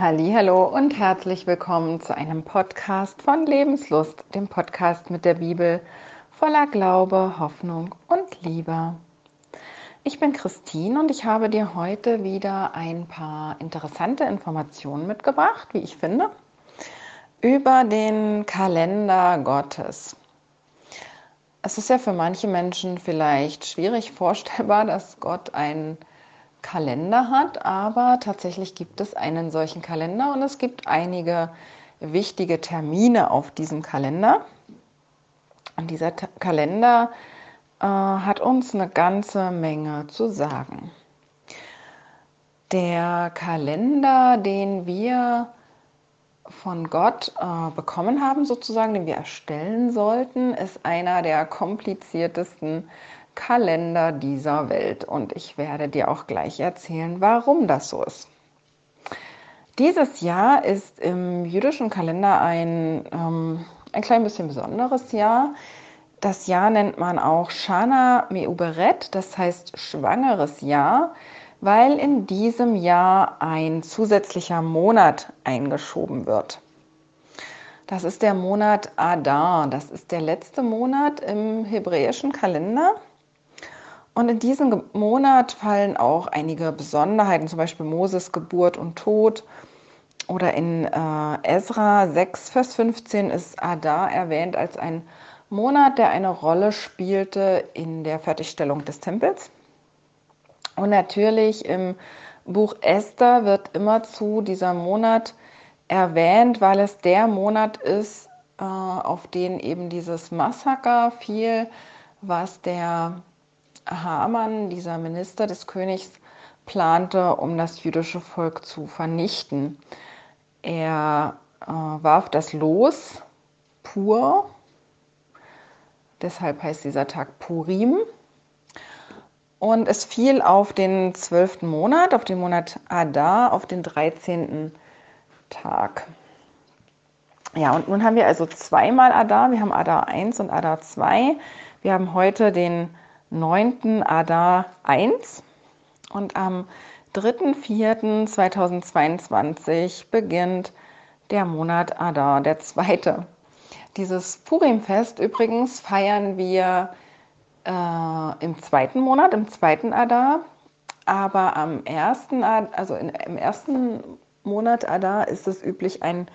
Hallo und herzlich willkommen zu einem Podcast von Lebenslust, dem Podcast mit der Bibel voller Glaube, Hoffnung und Liebe. Ich bin Christine und ich habe dir heute wieder ein paar interessante Informationen mitgebracht, wie ich finde, über den Kalender Gottes. Es ist ja für manche Menschen vielleicht schwierig vorstellbar, dass Gott einen Kalender hat, aber tatsächlich gibt es einen solchen Kalender und es gibt einige wichtige Termine auf diesem Kalender. Und dieser T Kalender äh, hat uns eine ganze Menge zu sagen. Der Kalender, den wir von Gott äh, bekommen haben, sozusagen, den wir erstellen sollten, ist einer der kompliziertesten Kalender dieser Welt. Und ich werde dir auch gleich erzählen, warum das so ist. Dieses Jahr ist im jüdischen Kalender ein, ähm, ein klein bisschen besonderes Jahr. Das Jahr nennt man auch Shana Meuberet, das heißt schwangeres Jahr, weil in diesem Jahr ein zusätzlicher Monat eingeschoben wird. Das ist der Monat Adar. Das ist der letzte Monat im hebräischen Kalender. Und in diesem Monat fallen auch einige Besonderheiten, zum Beispiel Moses Geburt und Tod. Oder in äh, Ezra 6, Vers 15 ist Adar erwähnt als ein Monat, der eine Rolle spielte in der Fertigstellung des Tempels. Und natürlich im Buch Esther wird immerzu dieser Monat erwähnt, weil es der Monat ist, äh, auf den eben dieses Massaker fiel, was der Haman, dieser Minister des Königs, plante, um das jüdische Volk zu vernichten. Er äh, warf das Los pur, deshalb heißt dieser Tag Purim. Und es fiel auf den zwölften Monat, auf den Monat Adar, auf den 13. Tag. Ja, und nun haben wir also zweimal Adar. Wir haben Adar 1 und Adar 2. Wir haben heute den 9. Adar 1 und am 3.4.2022 beginnt der Monat Adar, der zweite. Dieses Purimfest übrigens feiern wir äh, im zweiten Monat, im zweiten Adar, aber am ersten, also in, im ersten Monat Adar ist es üblich, ein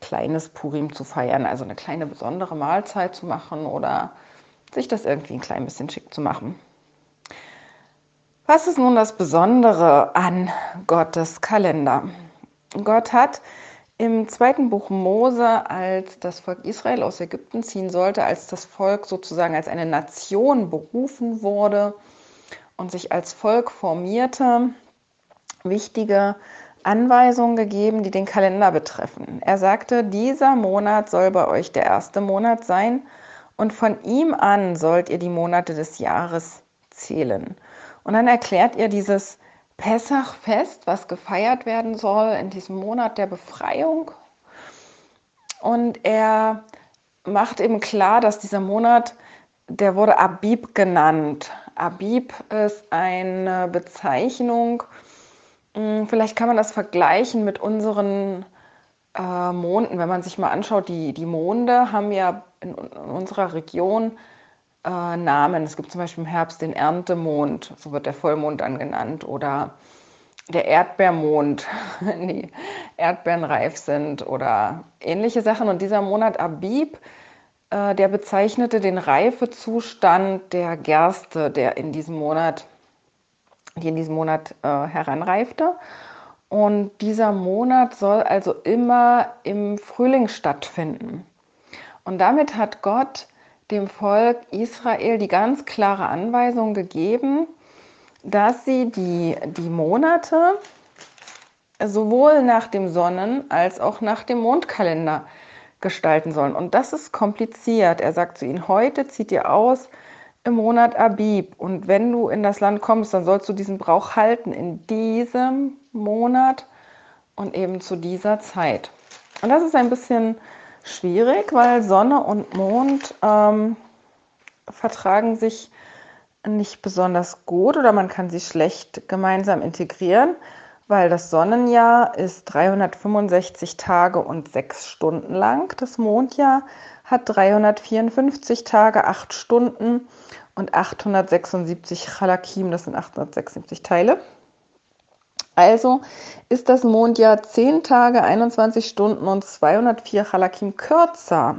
kleines Purim zu feiern, also eine kleine besondere Mahlzeit zu machen oder sich das irgendwie ein klein bisschen schick zu machen. Was ist nun das Besondere an Gottes Kalender? Gott hat im zweiten Buch Mose, als das Volk Israel aus Ägypten ziehen sollte, als das Volk sozusagen als eine Nation berufen wurde und sich als Volk formierte, wichtige Anweisungen gegeben, die den Kalender betreffen. Er sagte, dieser Monat soll bei euch der erste Monat sein und von ihm an sollt ihr die Monate des Jahres zählen. Und dann erklärt ihr dieses Pessachfest, was gefeiert werden soll in diesem Monat der Befreiung. Und er macht eben klar, dass dieser Monat, der wurde Abib genannt. Abib ist eine Bezeichnung, hm, vielleicht kann man das vergleichen mit unseren äh, Monden. Wenn man sich mal anschaut, die, die Monde haben ja in, in unserer Region äh, Namen. Es gibt zum Beispiel im Herbst den Erntemond, so wird der Vollmond dann genannt, oder der Erdbeermond, wenn die Erdbeeren reif sind oder ähnliche Sachen. Und dieser Monat Abib, äh, der bezeichnete den Reifezustand der Gerste, der in diesem Monat, die in diesem Monat äh, heranreifte. Und dieser Monat soll also immer im Frühling stattfinden. Und damit hat Gott dem Volk Israel die ganz klare Anweisung gegeben, dass sie die, die Monate sowohl nach dem Sonnen- als auch nach dem Mondkalender gestalten sollen. Und das ist kompliziert. Er sagt zu ihnen, heute zieht ihr aus im Monat Abib. Und wenn du in das Land kommst, dann sollst du diesen Brauch halten in diesem Monat und eben zu dieser Zeit. Und das ist ein bisschen schwierig, weil Sonne und Mond ähm, vertragen sich nicht besonders gut oder man kann sie schlecht gemeinsam integrieren. weil das Sonnenjahr ist 365 Tage und 6 Stunden lang. Das Mondjahr hat 354 Tage, 8 Stunden und 876 Chalakim, das sind 876 Teile. Also ist das Mondjahr 10 Tage, 21 Stunden und 204 Chalakim kürzer.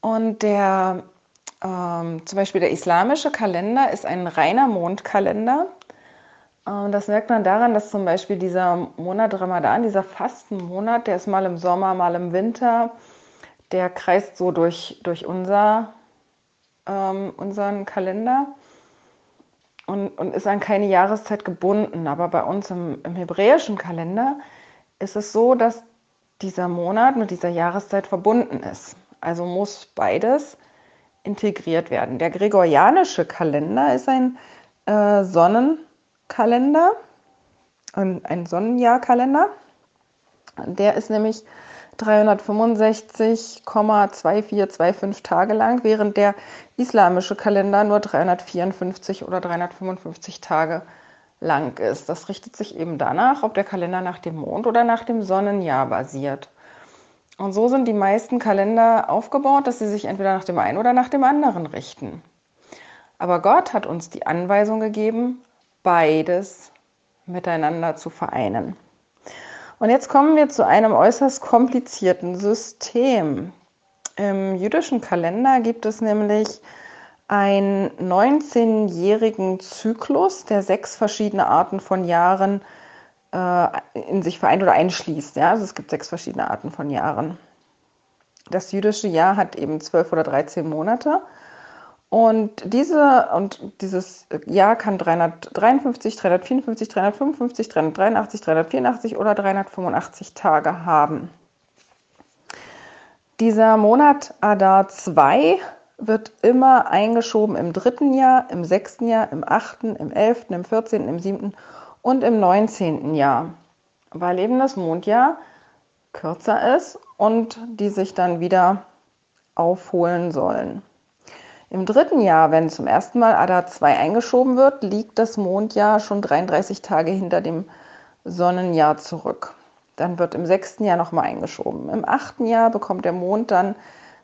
Und der, ähm, zum Beispiel der islamische Kalender ist ein reiner Mondkalender. Und das merkt man daran, dass zum Beispiel dieser Monat Ramadan, dieser Fastenmonat, der ist mal im Sommer, mal im Winter, der kreist so durch, durch unser, ähm, unseren Kalender und, und ist an keine Jahreszeit gebunden. Aber bei uns im, im hebräischen Kalender ist es so, dass dieser Monat mit dieser Jahreszeit verbunden ist. Also muss beides integriert werden. Der gregorianische Kalender ist ein äh, Sonnen- Kalender, ein Sonnenjahrkalender. Der ist nämlich 365,2425 Tage lang, während der islamische Kalender nur 354 oder 355 Tage lang ist. Das richtet sich eben danach, ob der Kalender nach dem Mond oder nach dem Sonnenjahr basiert. Und so sind die meisten Kalender aufgebaut, dass sie sich entweder nach dem einen oder nach dem anderen richten. Aber Gott hat uns die Anweisung gegeben, beides miteinander zu vereinen. Und jetzt kommen wir zu einem äußerst komplizierten System. Im jüdischen Kalender gibt es nämlich einen 19-jährigen Zyklus, der sechs verschiedene Arten von Jahren äh, in sich vereint oder einschließt. Ja? Also es gibt sechs verschiedene Arten von Jahren. Das jüdische Jahr hat eben zwölf oder dreizehn Monate und, diese, und dieses Jahr kann 353, 354, 355, 383, 384 oder 385 Tage haben. Dieser Monat Adar 2 wird immer eingeschoben im dritten Jahr, im sechsten Jahr, im achten, im elften, im vierzehnten, im siebten und im neunzehnten Jahr, weil eben das Mondjahr kürzer ist und die sich dann wieder aufholen sollen. Im dritten Jahr, wenn zum ersten Mal ADA 2 eingeschoben wird, liegt das Mondjahr schon 33 Tage hinter dem Sonnenjahr zurück. Dann wird im sechsten Jahr nochmal eingeschoben. Im achten Jahr bekommt der Mond dann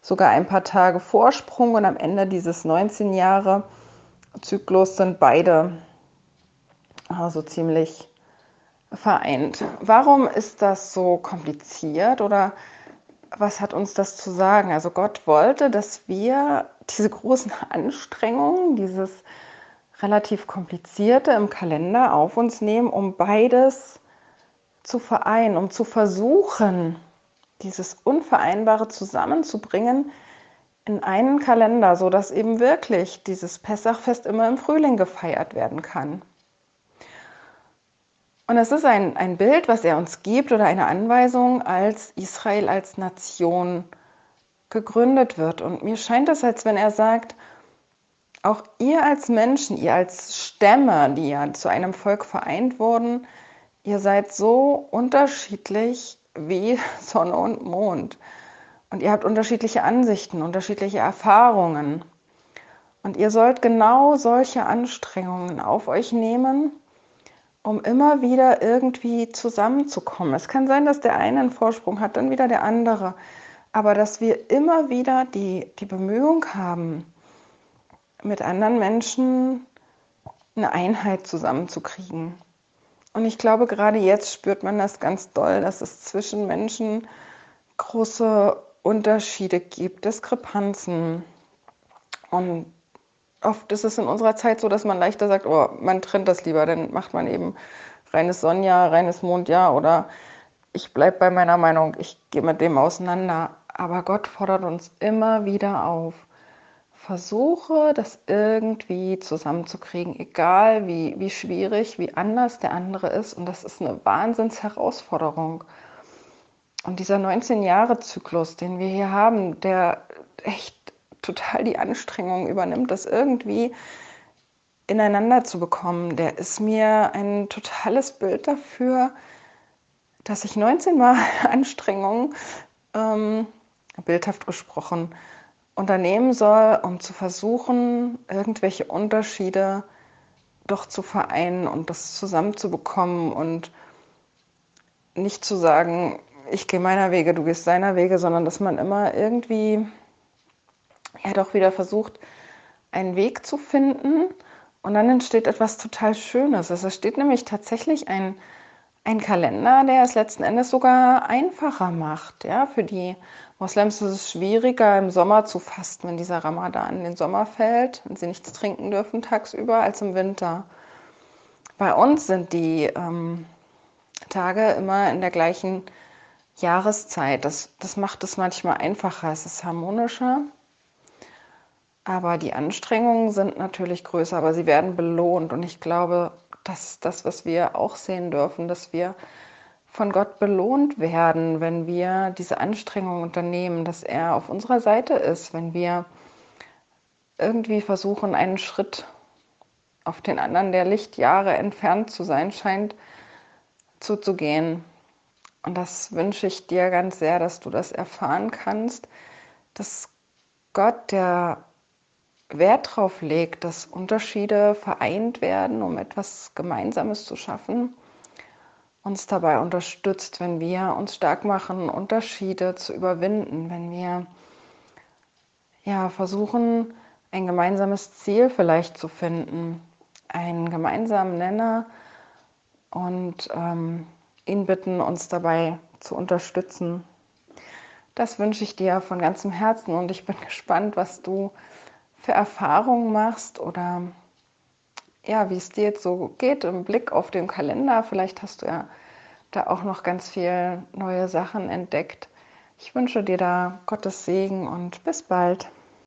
sogar ein paar Tage Vorsprung und am Ende dieses 19 Jahre Zyklus sind beide also ziemlich vereint. Warum ist das so kompliziert oder was hat uns das zu sagen? Also Gott wollte, dass wir diese großen Anstrengungen, dieses relativ komplizierte im Kalender auf uns nehmen, um beides zu vereinen, um zu versuchen, dieses Unvereinbare zusammenzubringen in einen Kalender, sodass eben wirklich dieses Pessachfest immer im Frühling gefeiert werden kann. Und es ist ein, ein Bild, was er uns gibt oder eine Anweisung, als Israel als Nation gegründet wird. Und mir scheint es, als wenn er sagt, auch ihr als Menschen, ihr als Stämme, die ja zu einem Volk vereint wurden, ihr seid so unterschiedlich wie Sonne und Mond. Und ihr habt unterschiedliche Ansichten, unterschiedliche Erfahrungen. Und ihr sollt genau solche Anstrengungen auf euch nehmen um immer wieder irgendwie zusammenzukommen. Es kann sein, dass der eine einen Vorsprung hat, dann wieder der andere. Aber dass wir immer wieder die, die Bemühung haben, mit anderen Menschen eine Einheit zusammenzukriegen. Und ich glaube, gerade jetzt spürt man das ganz doll, dass es zwischen Menschen große Unterschiede gibt, Diskrepanzen. Und oft ist es in unserer Zeit so, dass man leichter sagt, oh, man trennt das lieber, dann macht man eben reines Sonnenjahr, reines Mondjahr oder ich bleibe bei meiner Meinung, ich gehe mit dem auseinander. Aber Gott fordert uns immer wieder auf. Versuche das irgendwie zusammenzukriegen, egal wie, wie schwierig, wie anders der andere ist. Und das ist eine Wahnsinnsherausforderung. Und dieser 19-Jahre-Zyklus, den wir hier haben, der echt total die Anstrengung übernimmt, das irgendwie ineinander zu bekommen, der ist mir ein totales Bild dafür, dass ich 19 Mal Anstrengungen, ähm, bildhaft gesprochen, unternehmen soll, um zu versuchen, irgendwelche Unterschiede doch zu vereinen und das zusammenzubekommen und nicht zu sagen, ich gehe meiner Wege, du gehst deiner Wege, sondern dass man immer irgendwie ja doch wieder versucht, einen Weg zu finden und dann entsteht etwas total Schönes. Es entsteht nämlich tatsächlich ein, ein Kalender, der es letzten Endes sogar einfacher macht. Ja? Für die Moslems ist es schwieriger, im Sommer zu fasten, wenn dieser Ramadan in den Sommer fällt und sie nichts trinken dürfen tagsüber, als im Winter. Bei uns sind die ähm, Tage immer in der gleichen Jahreszeit. Das, das macht es manchmal einfacher, es ist harmonischer. Aber die Anstrengungen sind natürlich größer, aber sie werden belohnt. Und ich glaube, das ist das, was wir auch sehen dürfen, dass wir von Gott belohnt werden, wenn wir diese Anstrengungen unternehmen, dass er auf unserer Seite ist, wenn wir irgendwie versuchen, einen Schritt auf den anderen, der Lichtjahre entfernt zu sein scheint, zuzugehen. Und das wünsche ich dir ganz sehr, dass du das erfahren kannst, dass Gott, der Wert darauf legt, dass Unterschiede vereint werden, um etwas Gemeinsames zu schaffen, uns dabei unterstützt, wenn wir uns stark machen, Unterschiede zu überwinden, wenn wir ja, versuchen, ein gemeinsames Ziel vielleicht zu finden, einen gemeinsamen Nenner und ähm, ihn bitten, uns dabei zu unterstützen. Das wünsche ich dir von ganzem Herzen und ich bin gespannt, was du für Erfahrungen machst oder ja, wie es dir jetzt so geht im Blick auf den Kalender. Vielleicht hast du ja da auch noch ganz viel neue Sachen entdeckt. Ich wünsche dir da Gottes Segen und bis bald.